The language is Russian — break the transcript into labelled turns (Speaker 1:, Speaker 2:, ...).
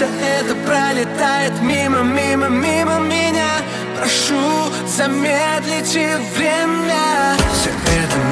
Speaker 1: все это пролетает мимо, мимо, мимо меня. Прошу замедлите время. Все это